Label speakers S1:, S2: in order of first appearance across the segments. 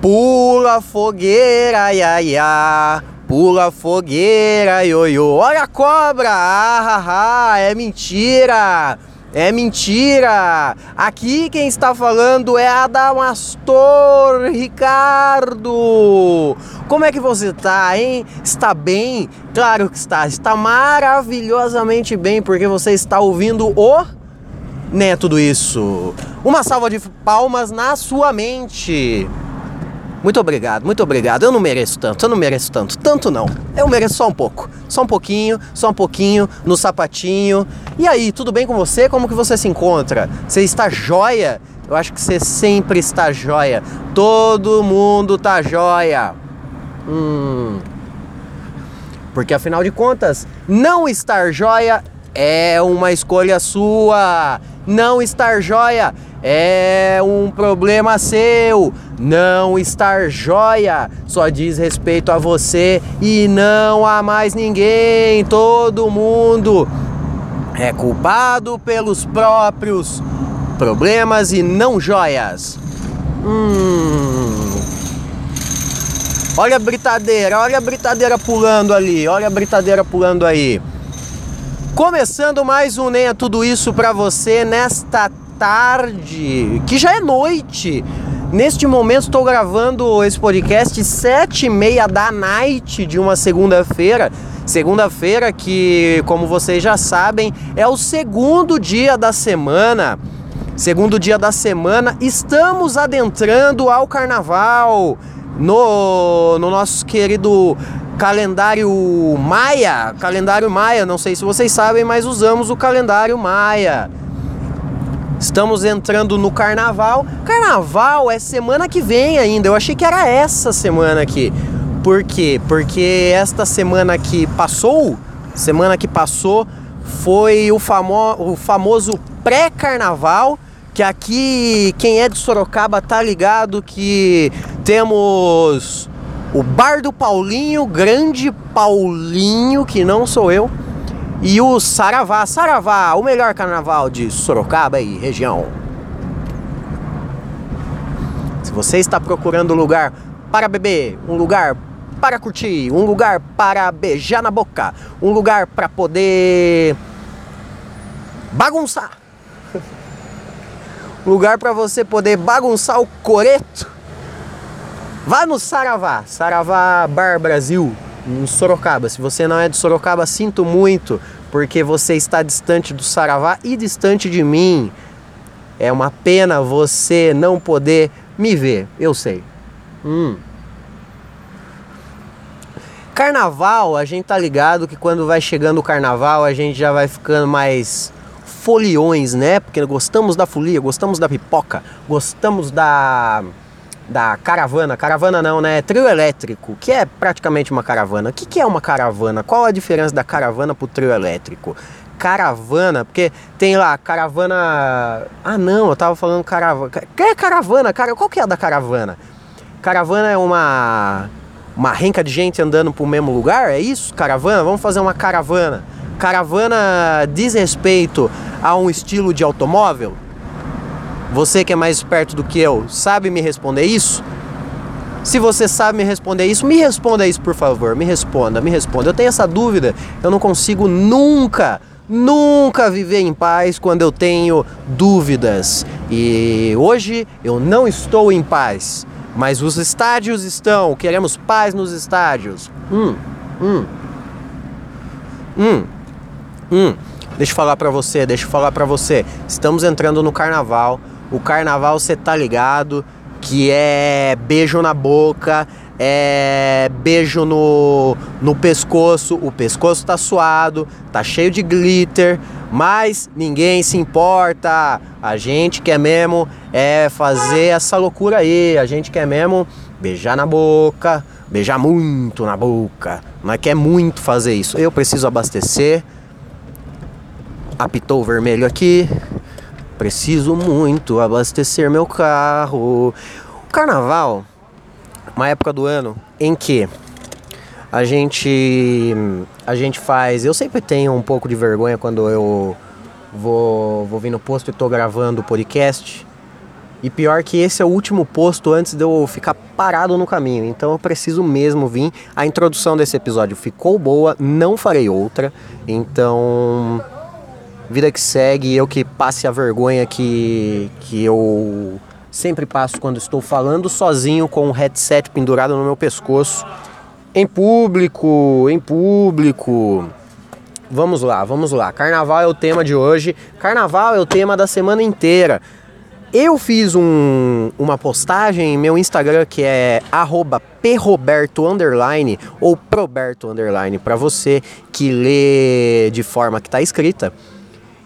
S1: Pula fogueira, ia, ia. Pula fogueira, ioiô. Olha a cobra! Ah, ah, ah, é mentira! É mentira! Aqui quem está falando é Adamastor Ricardo! Como é que você está, hein? Está bem? Claro que está. Está maravilhosamente bem porque você está ouvindo o né tudo isso. Uma salva de palmas na sua mente. Muito obrigado, muito obrigado. Eu não mereço tanto, eu não mereço tanto. Tanto não. Eu mereço só um pouco. Só um pouquinho, só um pouquinho, no sapatinho. E aí, tudo bem com você? Como que você se encontra? Você está joia? Eu acho que você sempre está joia. Todo mundo tá joia. Hum. Porque afinal de contas, não estar joia é uma escolha sua. Não estar joia é um problema seu. Não estar joia só diz respeito a você e não a mais ninguém. Todo mundo é culpado pelos próprios problemas e não joias. Hum. Olha a britadeira, olha a britadeira pulando ali, olha a britadeira pulando aí. Começando mais um Nem é Tudo Isso para você nesta tarde, que já é noite. Neste momento estou gravando esse podcast sete e meia da night de uma segunda-feira. Segunda-feira que, como vocês já sabem, é o segundo dia da semana. Segundo dia da semana, estamos adentrando ao carnaval no, no nosso querido calendário Maia. Calendário Maia, não sei se vocês sabem, mas usamos o calendário Maia. Estamos entrando no carnaval. Carnaval é semana que vem ainda. Eu achei que era essa semana aqui. Por quê? Porque esta semana que passou, semana que passou, foi o, famo o famoso pré-carnaval. Que aqui, quem é de Sorocaba tá ligado que temos o Bar do Paulinho, Grande Paulinho, que não sou eu e o Saravá, Saravá, o melhor carnaval de Sorocaba e região. Se você está procurando um lugar para beber, um lugar para curtir, um lugar para beijar na boca, um lugar para poder bagunçar. Lugar para você poder bagunçar o coreto. Vá no Saravá, Saravá Bar Brasil em Sorocaba. Se você não é de Sorocaba, sinto muito, porque você está distante do Saravá e distante de mim. É uma pena você não poder me ver, eu sei. Hum. Carnaval, a gente tá ligado que quando vai chegando o carnaval, a gente já vai ficando mais foliões, né? Porque gostamos da folia, gostamos da pipoca, gostamos da da caravana, caravana não, né? Trio elétrico, que é praticamente uma caravana. O que, que é uma caravana? Qual a diferença da caravana pro trio elétrico? Caravana, porque tem lá caravana. Ah, não, eu tava falando caravana. Que é caravana, cara? Qual que é a da caravana? Caravana é uma uma renca de gente andando pro mesmo lugar? É isso? Caravana? Vamos fazer uma caravana. Caravana diz respeito a um estilo de automóvel? Você que é mais esperto do que eu, sabe me responder isso? Se você sabe me responder isso, me responda isso, por favor. Me responda, me responda. Eu tenho essa dúvida. Eu não consigo nunca, nunca viver em paz quando eu tenho dúvidas. E hoje eu não estou em paz. Mas os estádios estão. Queremos paz nos estádios. Hum, hum. Hum, hum. Deixa eu falar para você, deixa eu falar para você. Estamos entrando no carnaval. O carnaval você tá ligado que é beijo na boca, é beijo no, no pescoço, o pescoço tá suado, tá cheio de glitter, mas ninguém se importa. A gente quer mesmo é fazer essa loucura aí, a gente quer mesmo beijar na boca, beijar muito na boca, mas quer muito fazer isso. Eu preciso abastecer. Apitou o vermelho aqui. Preciso muito abastecer meu carro. O carnaval, uma época do ano em que a gente a gente faz, eu sempre tenho um pouco de vergonha quando eu vou vou vir no posto e tô gravando o podcast, E pior que esse é o último posto antes de eu ficar parado no caminho. Então eu preciso mesmo vir. A introdução desse episódio ficou boa, não farei outra. Então, vida que segue, eu que passe a vergonha que, que eu sempre passo quando estou falando sozinho com um headset pendurado no meu pescoço. Em público, em público. Vamos lá, vamos lá. Carnaval é o tema de hoje. Carnaval é o tema da semana inteira. Eu fiz um, uma postagem em meu Instagram que é @proberto ou proberto para você que lê de forma que está escrita.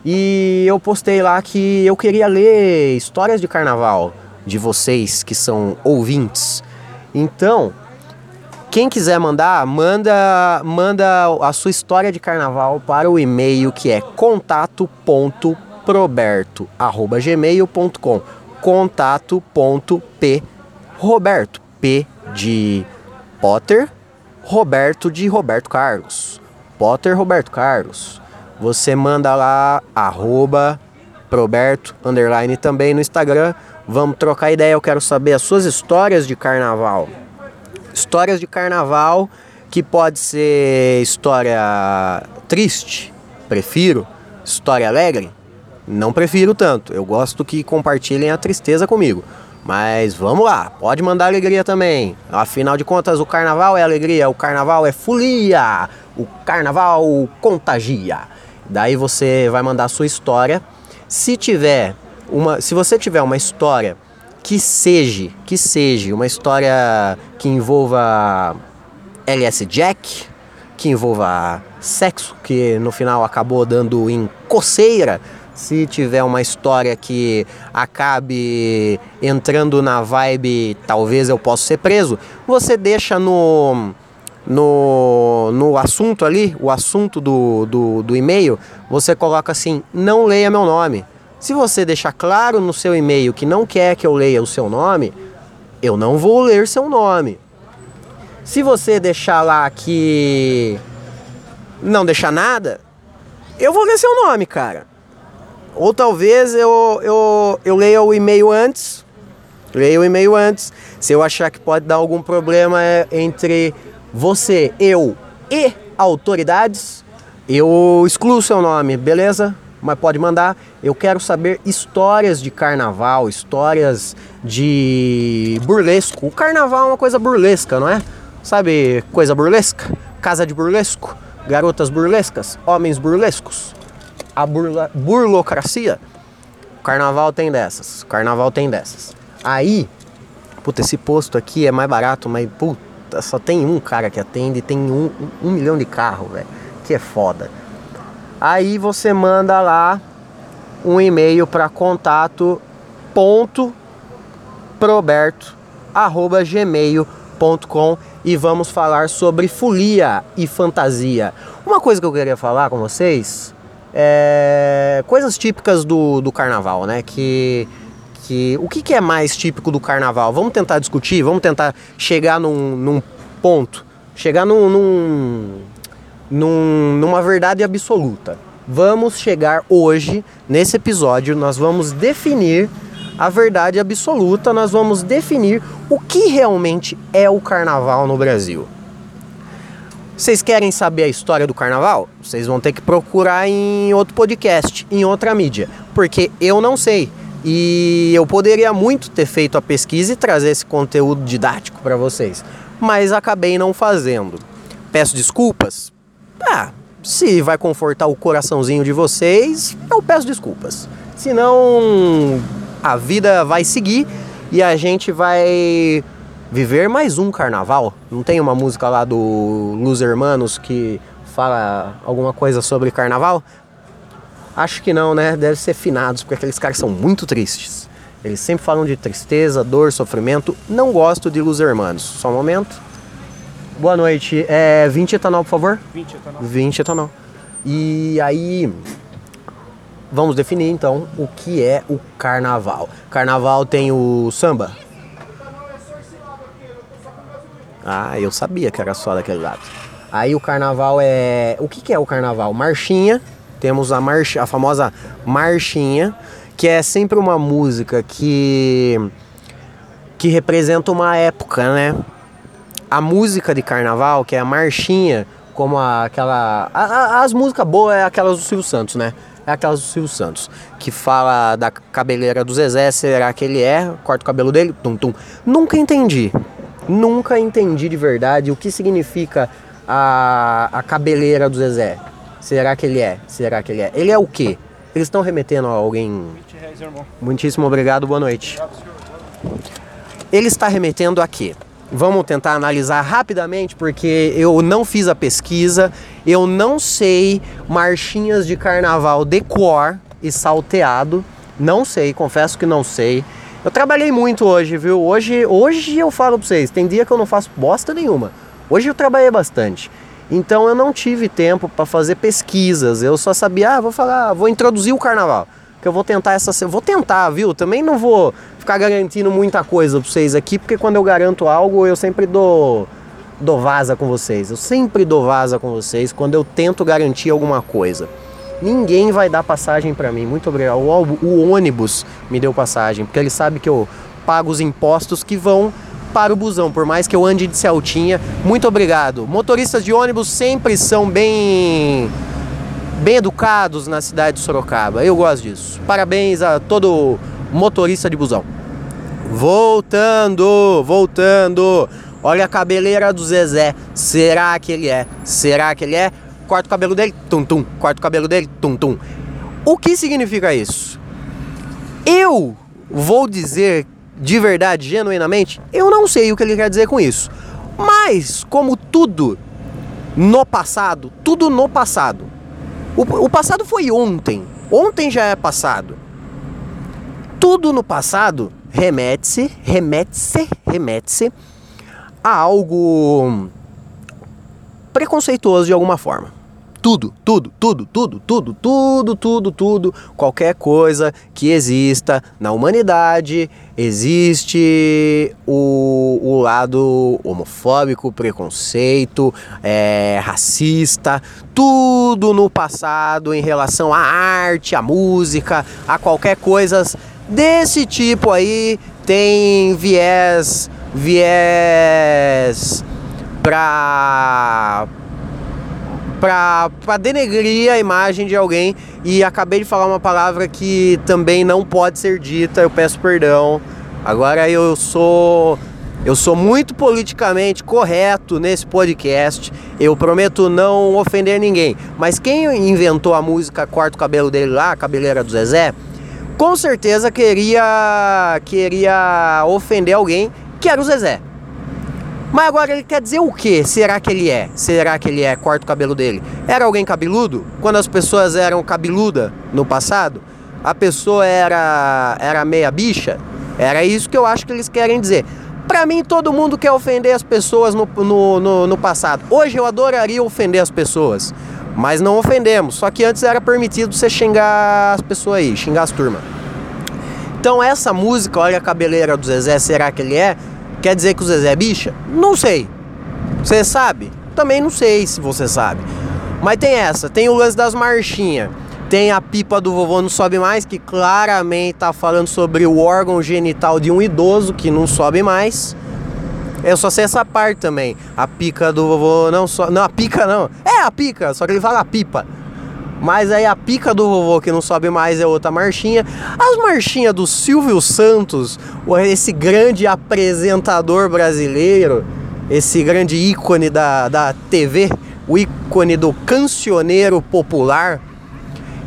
S1: E eu postei lá que eu queria ler histórias de carnaval de vocês que são ouvintes. Então, quem quiser mandar, manda manda a sua história de carnaval para o e-mail que é contato.proberto proberto@gmail.com. Contato.p Roberto P de Potter, Roberto de Roberto Carlos. Potter Roberto Carlos. Você manda lá arroba Proberto underline também no Instagram. Vamos trocar ideia. Eu quero saber as suas histórias de carnaval. Histórias de carnaval que pode ser história triste, prefiro. História alegre, não prefiro tanto. Eu gosto que compartilhem a tristeza comigo. Mas vamos lá, pode mandar alegria também. Afinal de contas, o carnaval é alegria, o carnaval é folia, o carnaval contagia. Daí você vai mandar a sua história. Se tiver uma, se você tiver uma história que seja, que seja uma história que envolva LS Jack, que envolva sexo, que no final acabou dando em coceira, se tiver uma história que acabe entrando na vibe talvez eu possa ser preso, você deixa no no, no assunto ali, o assunto do, do, do e-mail, você coloca assim, não leia meu nome. Se você deixar claro no seu e-mail que não quer que eu leia o seu nome, eu não vou ler seu nome. Se você deixar lá que não deixar nada, eu vou ler seu nome, cara. Ou talvez eu, eu, eu leia o e-mail antes, leia o e-mail antes. Se eu achar que pode dar algum problema entre você, eu e autoridades, eu excluo seu nome, beleza? Mas pode mandar. Eu quero saber histórias de carnaval, histórias de burlesco. O carnaval é uma coisa burlesca, não é? Sabe coisa burlesca? Casa de burlesco, garotas burlescas, homens burlescos a burla, burlocracia. O carnaval tem dessas. O carnaval tem dessas. Aí, puta, esse posto aqui é mais barato, mas puta, só tem um cara que atende tem um, um milhão de carro, velho. Que é foda. Aí você manda lá um e-mail para contato ponto proberto arroba gmail.com e vamos falar sobre folia e fantasia. Uma coisa que eu queria falar com vocês é, coisas típicas do, do carnaval, né? Que, o que, que, é mais típico do carnaval? Vamos tentar discutir, vamos tentar chegar num, num ponto, chegar num, num, num, numa verdade absoluta. Vamos chegar hoje, nesse episódio, nós vamos definir a verdade absoluta, nós vamos definir o que realmente é o carnaval no Brasil. Vocês querem saber a história do carnaval? Vocês vão ter que procurar em outro podcast, em outra mídia, porque eu não sei. E eu poderia muito ter feito a pesquisa e trazer esse conteúdo didático para vocês, mas acabei não fazendo. Peço desculpas? Ah, se vai confortar o coraçãozinho de vocês, eu peço desculpas. Senão a vida vai seguir e a gente vai viver mais um carnaval. Não tem uma música lá do Los Hermanos que fala alguma coisa sobre carnaval? Acho que não, né? Deve ser finados, porque aqueles caras são muito tristes. Eles sempre falam de tristeza, dor, sofrimento. Não gosto de Los Hermanos. Só um momento. Boa noite. É 20 etanol, por favor?
S2: 20 etanol.
S1: 20 etanol. E aí, vamos definir então o que é o carnaval. Carnaval tem o samba, Ah, eu sabia que era só daquele lado. Aí o carnaval é. O que, que é o carnaval? Marchinha. Temos a, marcha, a famosa marchinha, que é sempre uma música que que representa uma época, né? A música de carnaval, que é a marchinha, como a, aquela. A, a, as músicas boas é aquelas do Silvio Santos, né? É aquelas do Silvio Santos. Que fala da cabeleira do Zezé, será que ele é? Corta o cabelo dele, tum tum. Nunca entendi. Nunca entendi de verdade o que significa a, a cabeleira do Zezé. Será que ele é? Será que ele é? Ele é o quê? Eles estão remetendo a alguém. Muitíssimo obrigado, boa noite. Ele está remetendo a quê? Vamos tentar analisar rapidamente, porque eu não fiz a pesquisa, eu não sei marchinhas de carnaval de cor e salteado, não sei, confesso que não sei. Eu trabalhei muito hoje, viu? Hoje, hoje eu falo pra vocês, tem dia que eu não faço bosta nenhuma. Hoje eu trabalhei bastante. Então eu não tive tempo para fazer pesquisas. Eu só sabia, ah, vou falar, vou introduzir o carnaval. Que eu vou tentar essa, vou tentar, viu? Também não vou ficar garantindo muita coisa para vocês aqui, porque quando eu garanto algo, eu sempre dou dou vaza com vocês. Eu sempre dou vaza com vocês quando eu tento garantir alguma coisa. Ninguém vai dar passagem para mim. Muito obrigado. O, o ônibus me deu passagem, porque ele sabe que eu pago os impostos que vão para o busão, por mais que eu ande de Celtinha. Muito obrigado. Motoristas de ônibus sempre são bem bem educados na cidade de Sorocaba. Eu gosto disso. Parabéns a todo motorista de busão. Voltando, voltando. Olha a cabeleira do Zezé. Será que ele é? Será que ele é? Corta o cabelo dele, tum tum. Corta o cabelo dele, tum tum. O que significa isso? Eu vou dizer de verdade, genuinamente, eu não sei o que ele quer dizer com isso. Mas, como tudo no passado, tudo no passado. O, o passado foi ontem. Ontem já é passado. Tudo no passado remete-se, remete-se, remete-se a algo preconceituoso de alguma forma tudo, tudo, tudo, tudo, tudo, tudo, tudo, tudo, qualquer coisa que exista na humanidade, existe o, o lado homofóbico, preconceito, é, racista, tudo no passado em relação à arte, à música, a qualquer coisa desse tipo aí tem viés, viés para para denegrir a imagem de alguém e acabei de falar uma palavra que também não pode ser dita, eu peço perdão. Agora eu sou eu sou muito politicamente correto nesse podcast. Eu prometo não ofender ninguém. Mas quem inventou a música Corta o cabelo dele lá, cabeleira do Zezé, com certeza queria queria ofender alguém que era o Zezé. Mas agora ele quer dizer o que? Será que ele é? Será que ele é? Corta o cabelo dele. Era alguém cabeludo? Quando as pessoas eram cabeluda no passado, a pessoa era, era meia bicha? Era isso que eu acho que eles querem dizer. Pra mim, todo mundo quer ofender as pessoas no, no, no, no passado. Hoje eu adoraria ofender as pessoas. Mas não ofendemos. Só que antes era permitido você xingar as pessoas aí, xingar as turmas. Então essa música, olha a cabeleira do Zezé, será que ele é? Quer dizer que o Zezé é bicha? Não sei. Você sabe? Também não sei se você sabe. Mas tem essa, tem o lance das marchinhas. Tem a pipa do vovô não sobe mais, que claramente tá falando sobre o órgão genital de um idoso que não sobe mais. Eu só sei essa parte também. A pica do vovô não sobe. Não, a pica não. É a pica, só que ele fala a pipa. Mas aí a pica do vovô que não sobe mais é outra marchinha. As marchinhas do Silvio Santos, esse grande apresentador brasileiro, esse grande ícone da, da TV, o ícone do cancioneiro popular,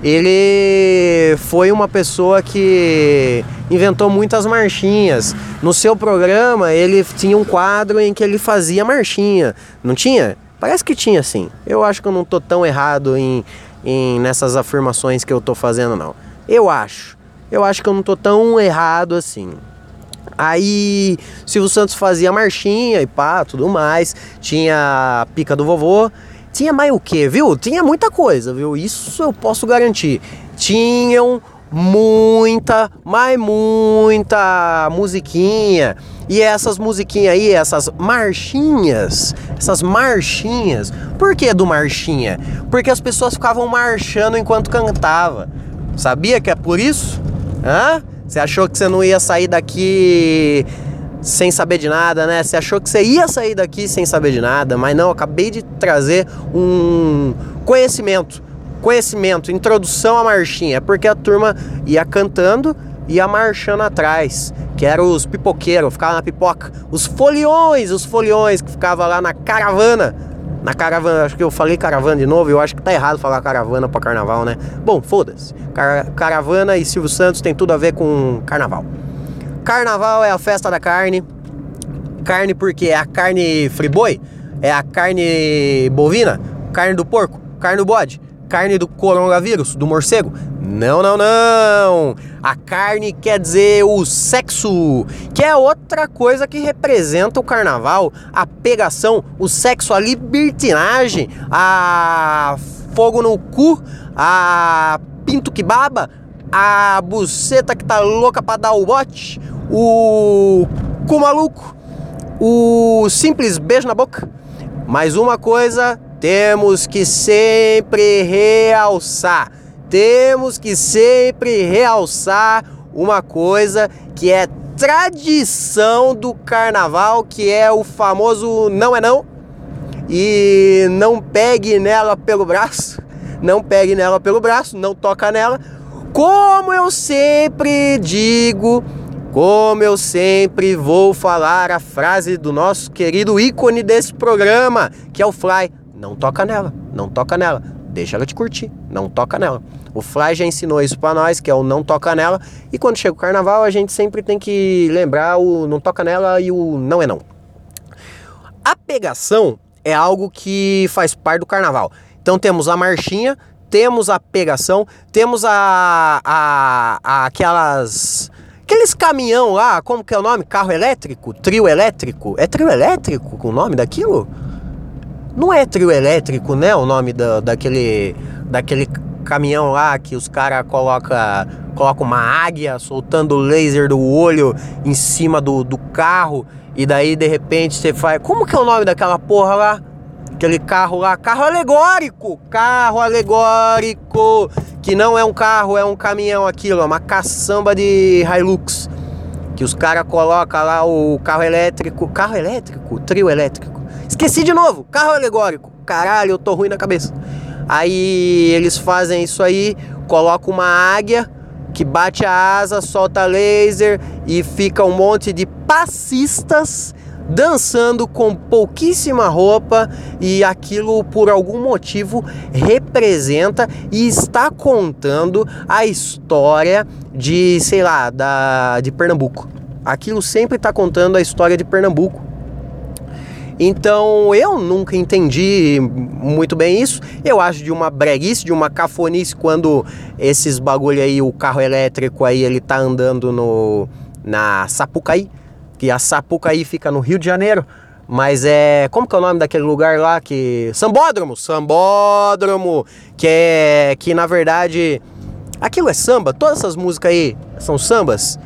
S1: ele foi uma pessoa que inventou muitas marchinhas. No seu programa, ele tinha um quadro em que ele fazia marchinha. Não tinha? Parece que tinha sim. Eu acho que eu não tô tão errado em em, nessas afirmações que eu tô fazendo, não. Eu acho. Eu acho que eu não tô tão errado assim. Aí Silvio Santos fazia marchinha e pá, tudo mais. Tinha a pica do vovô. Tinha mais o que, viu? Tinha muita coisa, viu? Isso eu posso garantir. Tinham muita, mas muita musiquinha. E essas musiquinhas aí, essas marchinhas, essas marchinhas. Por que do marchinha? Porque as pessoas ficavam marchando enquanto cantava. Sabia que é por isso? Hã? Você achou que você não ia sair daqui sem saber de nada, né? Você achou que você ia sair daqui sem saber de nada, mas não, acabei de trazer um conhecimento. Conhecimento, introdução à marchinha, porque a turma ia cantando e ia marchando atrás, que eram os pipoqueiros, ficava na pipoca, os foliões, os foliões que ficava lá na caravana na caravana, acho que eu falei caravana de novo, eu acho que tá errado falar caravana para carnaval, né? Bom, foda-se. Car caravana e Silvio Santos tem tudo a ver com carnaval. Carnaval é a festa da carne. Carne porque é a carne friboi, é a carne bovina, carne do porco, carne do bode, carne do coronavírus, do morcego. Não, não, não. A carne quer dizer o sexo, que é outra coisa que representa o carnaval, a pegação, o sexo, a libertinagem, a fogo no cu, a pinto que baba, a buceta que tá louca pra dar o bote, o cu maluco, o simples beijo na boca. Mais uma coisa temos que sempre realçar. Temos que sempre realçar uma coisa que é tradição do carnaval, que é o famoso não é não. E não pegue nela pelo braço, não pegue nela pelo braço, não toca nela. Como eu sempre digo, como eu sempre vou falar a frase do nosso querido ícone desse programa, que é o Fly, não toca nela, não toca nela, deixa ela te curtir, não toca nela. O Fly já ensinou isso para nós, que é o não toca nela, e quando chega o carnaval a gente sempre tem que lembrar o não toca nela e o não é não. A pegação é algo que faz parte do carnaval. Então temos a marchinha, temos a pegação, temos a, a, a aquelas aqueles caminhão lá, como que é o nome? Carro elétrico, trio elétrico. É trio elétrico o nome daquilo? Não é trio elétrico, né? O nome da, daquele, daquele caminhão lá que os caras colocam coloca uma águia soltando laser do olho em cima do, do carro. E daí de repente você faz. Como que é o nome daquela porra lá? Aquele carro lá, carro alegórico, carro alegórico, que não é um carro, é um caminhão aquilo, é uma caçamba de Hilux. Que os caras colocam lá o carro elétrico, carro elétrico, trio elétrico Esqueci de novo, carro alegórico. Caralho, eu tô ruim na cabeça. Aí eles fazem isso aí, colocam uma águia que bate a asa, solta laser e fica um monte de passistas dançando com pouquíssima roupa e aquilo por algum motivo representa e está contando a história de, sei lá, da de Pernambuco. Aquilo sempre está contando a história de Pernambuco. Então eu nunca entendi muito bem isso. Eu acho de uma breguice, de uma cafonice quando esses bagulho aí, o carro elétrico aí, ele tá andando no na Sapucaí, que a Sapucaí fica no Rio de Janeiro. Mas é. Como que é o nome daquele lugar lá que. Sambódromo! Sambódromo! Que é. Que na verdade. Aquilo é samba? Todas essas músicas aí são sambas?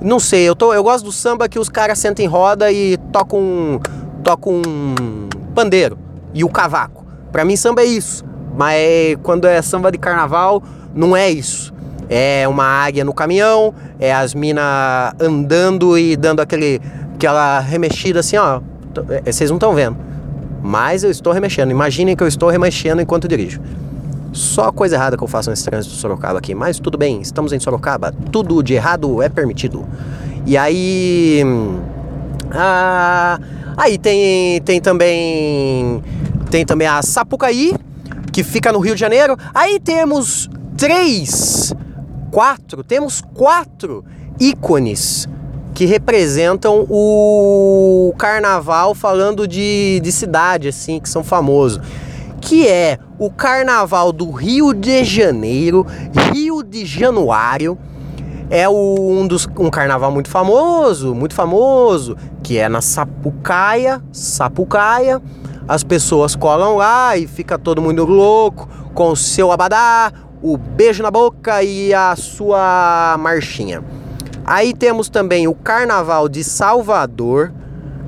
S1: Não sei, eu, tô, eu gosto do samba que os caras sentam em roda e tocam toca um pandeiro e o cavaco. Para mim samba é isso, mas quando é samba de carnaval não é isso. É uma águia no caminhão, é as minas andando e dando aquele aquela remexida assim, ó. É, vocês não estão vendo. Mas eu estou remexendo. Imaginem que eu estou remexendo enquanto dirijo. Só coisa errada que eu faço nesse trânsito de Sorocaba aqui. Mas tudo bem, estamos em Sorocaba. Tudo de errado é permitido. E aí. Ah, Aí tem, tem também tem também a Sapucaí, que fica no Rio de Janeiro. Aí temos três, quatro, temos quatro ícones que representam o carnaval falando de, de cidade, assim, que são famosos. Que é o carnaval do Rio de Janeiro, Rio de Januário, é um, dos, um carnaval muito famoso, muito famoso, que é na Sapucaia, Sapucaia. As pessoas colam lá e fica todo mundo louco com o seu abadá, o beijo na boca e a sua marchinha. Aí temos também o Carnaval de Salvador,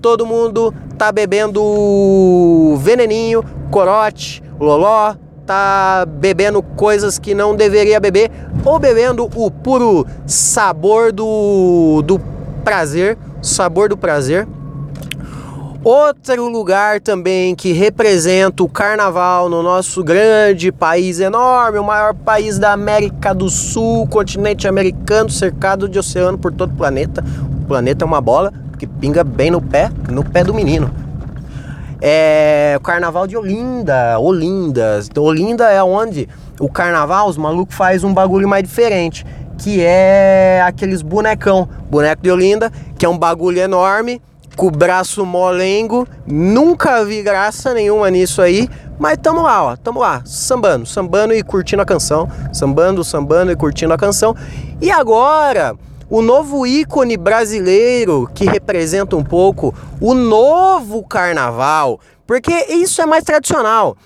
S1: todo mundo tá bebendo veneninho, corote, loló, tá bebendo coisas que não deveria beber ou bebendo o puro sabor do, do prazer, sabor do prazer. Outro lugar também que representa o carnaval no nosso grande país enorme, o maior país da América do Sul, continente americano, cercado de oceano por todo o planeta. O planeta é uma bola que pinga bem no pé, no pé do menino. É o carnaval de Olinda, Olinda. Olinda é onde o carnaval, os malucos faz um bagulho mais diferente, que é aqueles bonecão, boneco de Olinda, que é um bagulho enorme, com o braço molengo. Nunca vi graça nenhuma nisso aí, mas tamo lá, ó, tamo lá, sambando, sambando e curtindo a canção, sambando, sambando e curtindo a canção. E agora, o novo ícone brasileiro que representa um pouco o novo carnaval, porque isso é mais tradicional.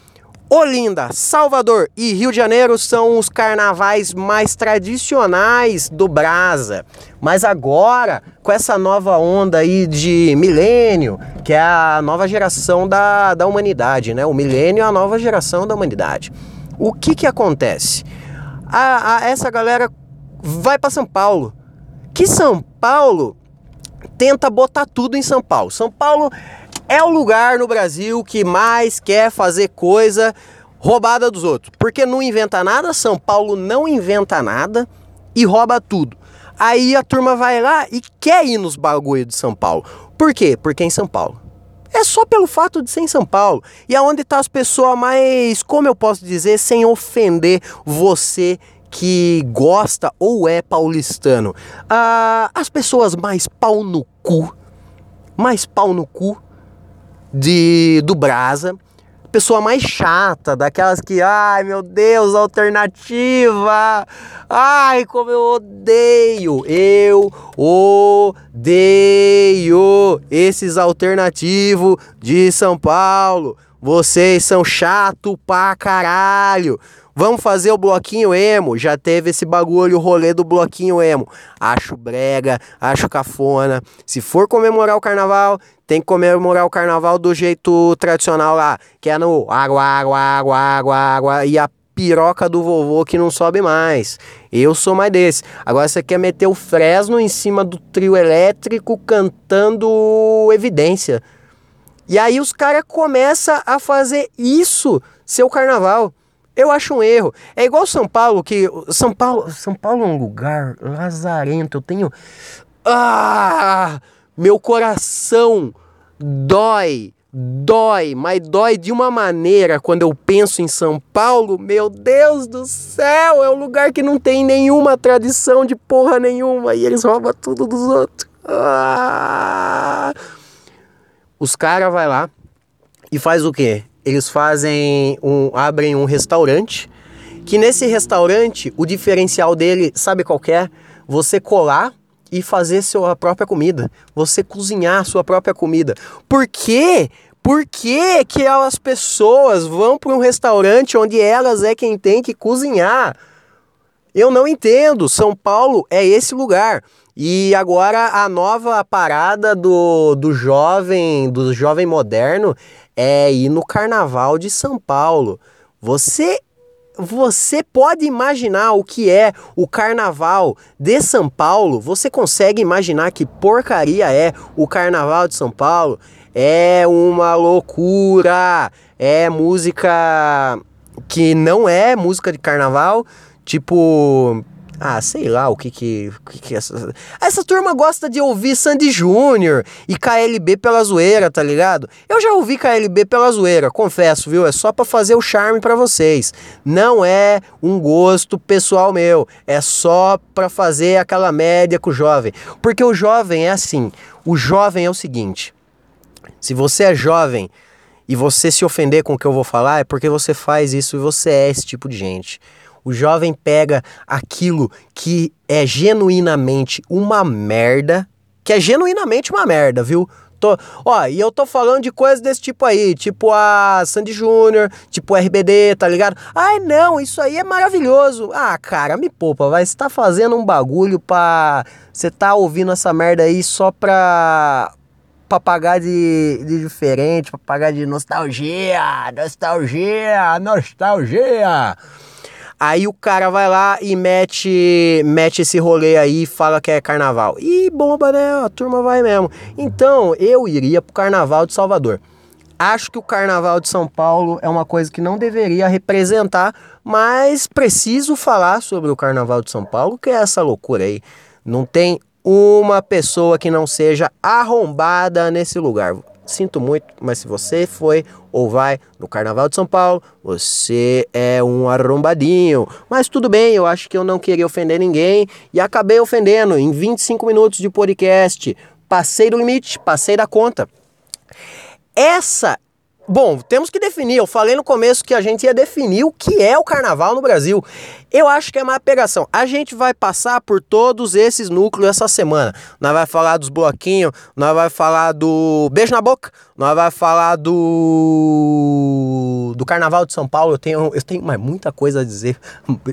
S1: Olinda, Salvador e Rio de Janeiro são os carnavais mais tradicionais do Brasa. Mas agora, com essa nova onda aí de milênio, que é a nova geração da, da humanidade, né? O milênio é a nova geração da humanidade. O que que acontece? A, a essa galera vai para São Paulo que São Paulo tenta botar tudo em São Paulo. São Paulo é o lugar no Brasil que mais quer fazer coisa roubada dos outros. Porque não inventa nada, São Paulo não inventa nada e rouba tudo. Aí a turma vai lá e quer ir nos bagulho de São Paulo. Por quê? Porque é em São Paulo. É só pelo fato de ser em São Paulo. E aonde tá as pessoas mais, como eu posso dizer, sem ofender você que gosta ou é paulistano. Ah, as pessoas mais pau no cu, mais pau no cu de, do Brasa, pessoa mais chata, daquelas que, ai meu Deus, alternativa, ai como eu odeio, eu odeio esses alternativos de São Paulo. Vocês são chato pra caralho. Vamos fazer o bloquinho emo. Já teve esse bagulho, o rolê do bloquinho emo. Acho brega, acho cafona. Se for comemorar o carnaval, tem que comemorar o carnaval do jeito tradicional lá, que é no água, água, água, água, água e a piroca do vovô que não sobe mais. Eu sou mais desse. Agora você quer meter o Fresno em cima do trio elétrico cantando evidência. E aí os caras começam a fazer isso seu carnaval. Eu acho um erro. É igual São Paulo, que São Paulo, São Paulo é um lugar lazarento. Eu tenho ah, meu coração dói, dói, mas dói de uma maneira quando eu penso em São Paulo. Meu Deus do céu, é um lugar que não tem nenhuma tradição de porra nenhuma e eles roubam tudo dos outros. Ah. Os caras vai lá e faz o quê? Eles fazem um, abrem um restaurante, que nesse restaurante o diferencial dele, sabe qual é? Você colar e fazer sua própria comida, você cozinhar sua própria comida. Por quê? Por que, que as pessoas vão para um restaurante onde elas é quem tem que cozinhar? Eu não entendo. São Paulo é esse lugar. E agora a nova parada do, do jovem, do jovem moderno é ir no Carnaval de São Paulo. Você você pode imaginar o que é o Carnaval de São Paulo? Você consegue imaginar que porcaria é o Carnaval de São Paulo? É uma loucura. É música que não é música de carnaval, tipo ah, sei lá o que que, o que, que essa... essa turma gosta de ouvir Sandy Júnior e KLB pela zoeira, tá ligado? Eu já ouvi KLB pela zoeira, confesso, viu? É só para fazer o charme para vocês. Não é um gosto pessoal meu, é só para fazer aquela média com o jovem. Porque o jovem é assim, o jovem é o seguinte: se você é jovem e você se ofender com o que eu vou falar, é porque você faz isso e você é esse tipo de gente. O jovem pega aquilo que é genuinamente uma merda, que é genuinamente uma merda, viu? Tô, ó, e eu tô falando de coisas desse tipo aí, tipo a Sandy Júnior, tipo RBD, tá ligado? Ai, não, isso aí é maravilhoso. Ah, cara, me poupa, vai. Você tá fazendo um bagulho pra. Você tá ouvindo essa merda aí só pra pra pagar de, de diferente, pra pagar de nostalgia, nostalgia, nostalgia. Aí o cara vai lá e mete, mete esse rolê aí e fala que é carnaval. E bomba, né? A turma vai mesmo. Então eu iria pro carnaval de Salvador. Acho que o carnaval de São Paulo é uma coisa que não deveria representar, mas preciso falar sobre o carnaval de São Paulo, que é essa loucura aí. Não tem uma pessoa que não seja arrombada nesse lugar. Sinto muito, mas se você foi ou vai no Carnaval de São Paulo, você é um arrombadinho. Mas tudo bem, eu acho que eu não queria ofender ninguém e acabei ofendendo em 25 minutos de podcast. Passei do limite, passei da conta. Essa Bom, temos que definir. Eu falei no começo que a gente ia definir o que é o carnaval no Brasil. Eu acho que é uma pegação. A gente vai passar por todos esses núcleos essa semana. Nós vai falar dos bloquinhos, nós vai falar do beijo na boca, nós vai falar do do Carnaval de São Paulo. Eu tenho eu tenho mais muita coisa a dizer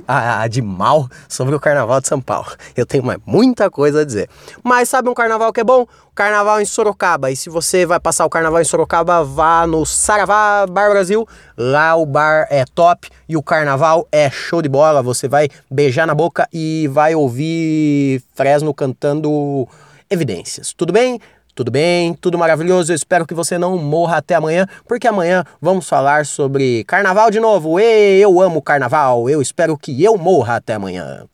S1: a, de mal sobre o Carnaval de São Paulo. Eu tenho mais muita coisa a dizer. Mas sabe um carnaval que é bom? Carnaval em Sorocaba. E se você vai passar o carnaval em Sorocaba, vá no Saravá Bar Brasil. Lá o bar é top e o carnaval é show de bola. Você vai beijar na boca e vai ouvir Fresno cantando evidências. Tudo bem? Tudo bem? Tudo maravilhoso? Eu espero que você não morra até amanhã, porque amanhã vamos falar sobre carnaval de novo. Ei, eu amo carnaval. Eu espero que eu morra até amanhã.